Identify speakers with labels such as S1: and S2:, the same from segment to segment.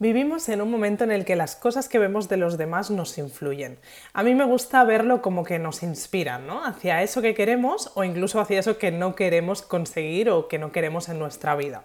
S1: Vivimos en un momento en el que las cosas que vemos de los demás nos influyen. A mí me gusta verlo como que nos inspiran, ¿no? Hacia eso que queremos o incluso hacia eso que no queremos conseguir o que no queremos en nuestra vida.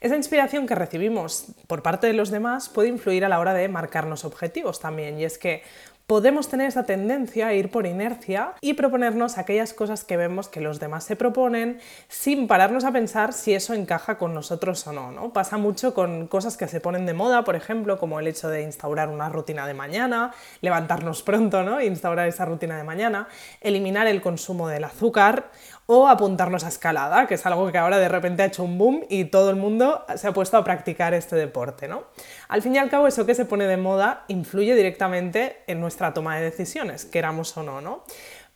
S1: Esa inspiración que recibimos por parte de los demás puede influir a la hora de marcarnos objetivos también. Y es que podemos tener esa tendencia a ir por inercia y proponernos aquellas cosas que vemos que los demás se proponen sin pararnos a pensar si eso encaja con nosotros o no, ¿no? Pasa mucho con cosas que se ponen de moda, por ejemplo, como el hecho de instaurar una rutina de mañana, levantarnos pronto, ¿no? Instaurar esa rutina de mañana, eliminar el consumo del azúcar o apuntarnos a escalada, que es algo que ahora de repente ha hecho un boom y todo el mundo se ha puesto a practicar este deporte. ¿no? Al fin y al cabo, eso que se pone de moda influye directamente en nuestra toma de decisiones, queramos o no. ¿no?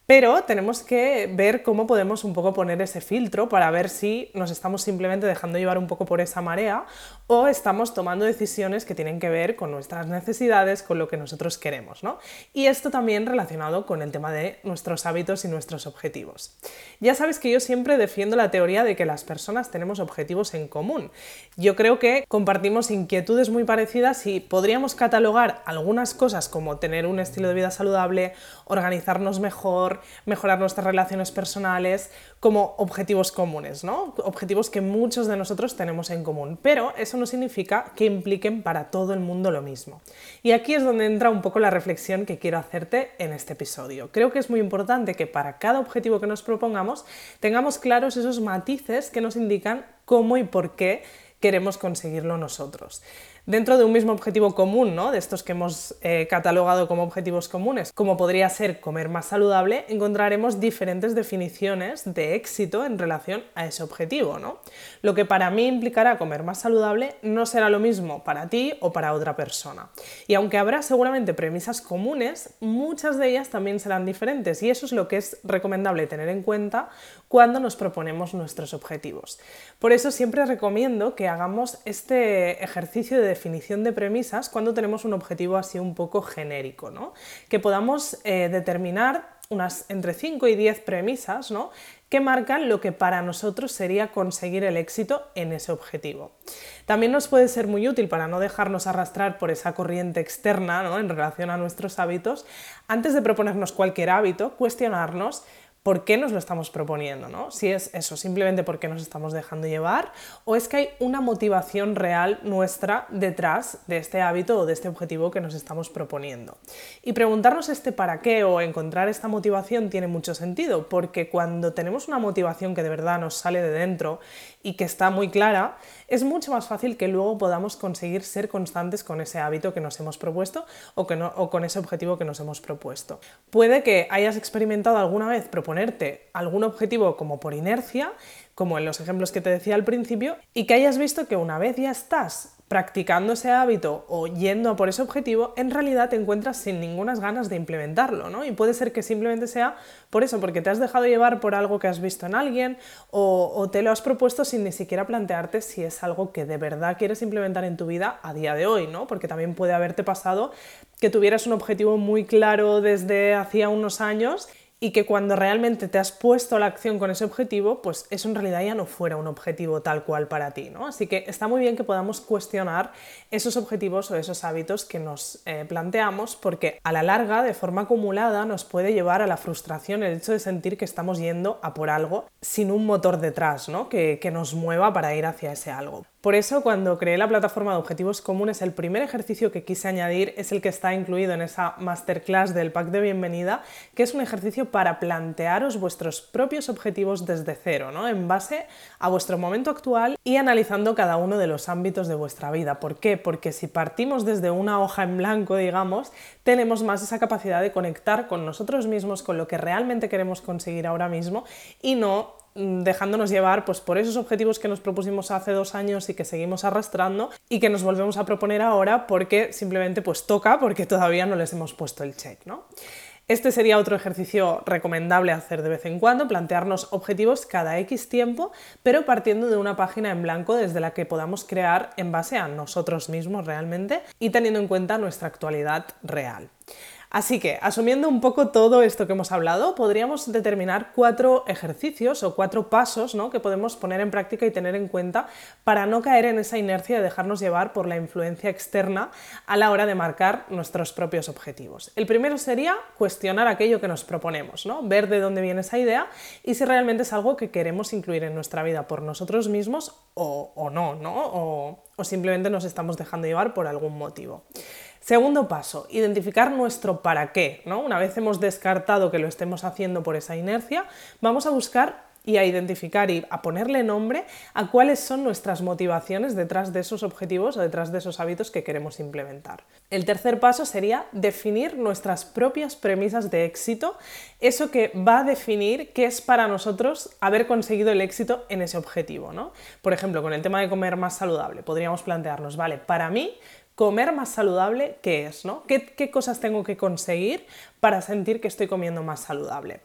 S1: Pero tenemos que ver cómo podemos un poco poner ese filtro para ver si nos estamos simplemente dejando llevar un poco por esa marea o estamos tomando decisiones que tienen que ver con nuestras necesidades, con lo que nosotros queremos. ¿no? Y esto también relacionado con el tema de nuestros hábitos y nuestros objetivos. Ya sabes que yo siempre defiendo la teoría de que las personas tenemos objetivos en común. Yo creo que compartimos inquietudes muy parecidas y podríamos catalogar algunas cosas como tener un estilo de vida saludable, organizarnos mejor, mejorar nuestras relaciones personales, como objetivos comunes, ¿no? Objetivos que muchos de nosotros tenemos en común, pero eso no significa que impliquen para todo el mundo lo mismo. Y aquí es donde entra un poco la reflexión que quiero hacerte en este episodio. Creo que es muy importante que para cada objetivo que nos propongamos tengamos claros esos matices que nos indican cómo y por qué queremos conseguirlo nosotros dentro de un mismo objetivo común, ¿no? de estos que hemos eh, catalogado como objetivos comunes, como podría ser comer más saludable, encontraremos diferentes definiciones de éxito en relación a ese objetivo. ¿no? Lo que para mí implicará comer más saludable no será lo mismo para ti o para otra persona. Y aunque habrá seguramente premisas comunes, muchas de ellas también serán diferentes y eso es lo que es recomendable tener en cuenta cuando nos proponemos nuestros objetivos. Por eso siempre recomiendo que hagamos este ejercicio de definición de premisas cuando tenemos un objetivo así un poco genérico, ¿no? Que podamos eh, determinar unas entre 5 y 10 premisas ¿no? que marcan lo que para nosotros sería conseguir el éxito en ese objetivo. También nos puede ser muy útil para no dejarnos arrastrar por esa corriente externa ¿no? en relación a nuestros hábitos, antes de proponernos cualquier hábito, cuestionarnos por qué nos lo estamos proponiendo, ¿no? Si es eso, simplemente porque nos estamos dejando llevar, o es que hay una motivación real nuestra detrás de este hábito o de este objetivo que nos estamos proponiendo. Y preguntarnos este para qué o encontrar esta motivación tiene mucho sentido, porque cuando tenemos una motivación que de verdad nos sale de dentro y que está muy clara, es mucho más fácil que luego podamos conseguir ser constantes con ese hábito que nos hemos propuesto o, que no, o con ese objetivo que nos hemos propuesto. Puede que hayas experimentado alguna vez proponerte algún objetivo como por inercia, como en los ejemplos que te decía al principio, y que hayas visto que una vez ya estás practicando ese hábito o yendo por ese objetivo, en realidad te encuentras sin ninguna ganas de implementarlo, ¿no? Y puede ser que simplemente sea por eso, porque te has dejado llevar por algo que has visto en alguien o, o, te lo has propuesto sin ni siquiera plantearte si es algo que de verdad quieres implementar en tu vida a día de hoy, ¿no? Porque también puede haberte pasado que tuvieras un objetivo muy claro desde hacía unos años y que cuando realmente te has puesto la acción con ese objetivo, pues eso en realidad ya no fuera un objetivo tal cual para ti, ¿no? Así que está muy bien que podamos cuestionar esos objetivos o esos hábitos que nos eh, planteamos, porque a la larga, de forma acumulada, nos puede llevar a la frustración el hecho de sentir que estamos yendo a por algo sin un motor detrás, ¿no? Que, que nos mueva para ir hacia ese algo. Por eso, cuando creé la plataforma de objetivos comunes, el primer ejercicio que quise añadir es el que está incluido en esa masterclass del pack de bienvenida, que es un ejercicio para plantearos vuestros propios objetivos desde cero, ¿no? en base a vuestro momento actual y analizando cada uno de los ámbitos de vuestra vida. ¿Por qué? Porque si partimos desde una hoja en blanco, digamos, tenemos más esa capacidad de conectar con nosotros mismos, con lo que realmente queremos conseguir ahora mismo y no dejándonos llevar pues, por esos objetivos que nos propusimos hace dos años y que seguimos arrastrando y que nos volvemos a proponer ahora porque simplemente pues toca porque todavía no les hemos puesto el check, ¿no? Este sería otro ejercicio recomendable hacer de vez en cuando, plantearnos objetivos cada X tiempo, pero partiendo de una página en blanco desde la que podamos crear en base a nosotros mismos realmente y teniendo en cuenta nuestra actualidad real. Así que, asumiendo un poco todo esto que hemos hablado, podríamos determinar cuatro ejercicios o cuatro pasos ¿no? que podemos poner en práctica y tener en cuenta para no caer en esa inercia de dejarnos llevar por la influencia externa a la hora de marcar nuestros propios objetivos. El primero sería cuestionar aquello que nos proponemos, ¿no? ver de dónde viene esa idea y si realmente es algo que queremos incluir en nuestra vida por nosotros mismos o, no, ¿no? O, o simplemente nos estamos dejando llevar por algún motivo. Segundo paso, identificar nuestro para qué. ¿no? Una vez hemos descartado que lo estemos haciendo por esa inercia, vamos a buscar y a identificar y a ponerle nombre a cuáles son nuestras motivaciones detrás de esos objetivos o detrás de esos hábitos que queremos implementar. El tercer paso sería definir nuestras propias premisas de éxito, eso que va a definir qué es para nosotros haber conseguido el éxito en ese objetivo. ¿no? Por ejemplo, con el tema de comer más saludable, podríamos plantearnos, vale, para mí comer más saludable, ¿qué es? ¿no? ¿Qué, cosas tengo que conseguir para sentir que estoy comiendo más saludable?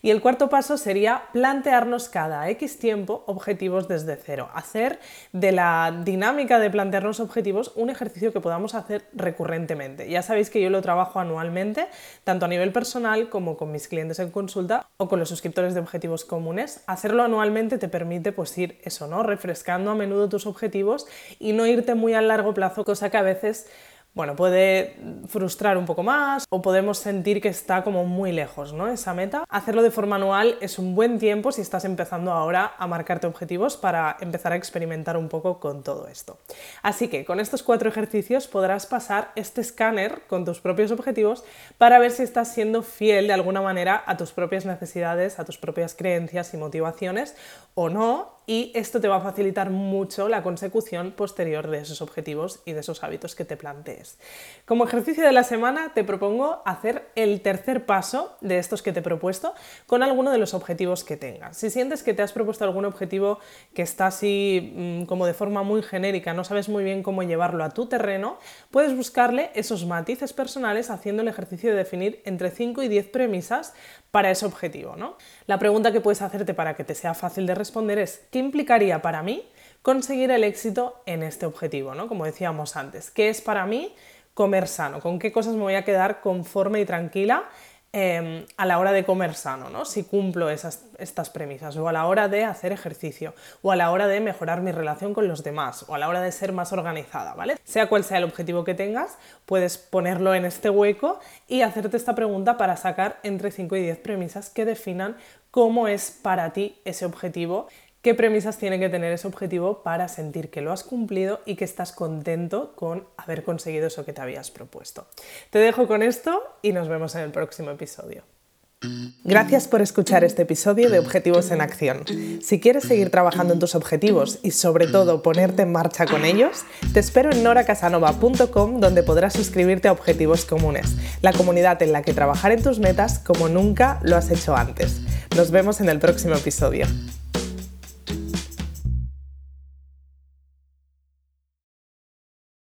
S1: Y el cuarto paso sería plantearnos cada X tiempo objetivos desde cero. Hacer de la dinámica de plantearnos objetivos un ejercicio que podamos hacer recurrentemente. Ya sabéis que yo lo trabajo anualmente, tanto a nivel personal como con mis clientes en consulta o con los suscriptores de objetivos comunes. Hacerlo anualmente te permite pues ir eso, ¿no? Refrescando a menudo tus objetivos y no irte muy a largo plazo, cosa que a veces bueno, puede frustrar un poco más o podemos sentir que está como muy lejos, ¿no? Esa meta. Hacerlo de forma anual es un buen tiempo si estás empezando ahora a marcarte objetivos para empezar a experimentar un poco con todo esto. Así que con estos cuatro ejercicios podrás pasar este escáner con tus propios objetivos para ver si estás siendo fiel de alguna manera a tus propias necesidades, a tus propias creencias y motivaciones o no y esto te va a facilitar mucho la consecución posterior de esos objetivos y de esos hábitos que te plantees. Como ejercicio de la semana te propongo hacer el tercer paso de estos que te he propuesto con alguno de los objetivos que tengas. Si sientes que te has propuesto algún objetivo que está así mm, como de forma muy genérica, no sabes muy bien cómo llevarlo a tu terreno, puedes buscarle esos matices personales haciendo el ejercicio de definir entre 5 y 10 premisas para ese objetivo. ¿no? La pregunta que puedes hacerte para que te sea fácil de responder es ¿qué implicaría para mí conseguir el éxito en este objetivo? ¿no? Como decíamos antes, ¿qué es para mí comer sano? ¿Con qué cosas me voy a quedar conforme y tranquila Em, a la hora de comer sano, ¿no? si cumplo esas, estas premisas, o a la hora de hacer ejercicio, o a la hora de mejorar mi relación con los demás, o a la hora de ser más organizada, ¿vale? Sea cual sea el objetivo que tengas, puedes ponerlo en este hueco y hacerte esta pregunta para sacar entre 5 y 10 premisas que definan cómo es para ti ese objetivo qué premisas tiene que tener ese objetivo para sentir que lo has cumplido y que estás contento con haber conseguido eso que te habías propuesto. Te dejo con esto y nos vemos en el próximo episodio. Gracias por escuchar este episodio de Objetivos en Acción. Si quieres seguir trabajando en tus objetivos y sobre todo ponerte en marcha con ellos, te espero en noracasanova.com donde podrás suscribirte a Objetivos Comunes, la comunidad en la que trabajar en tus metas como nunca lo has hecho antes. Nos vemos en el próximo episodio.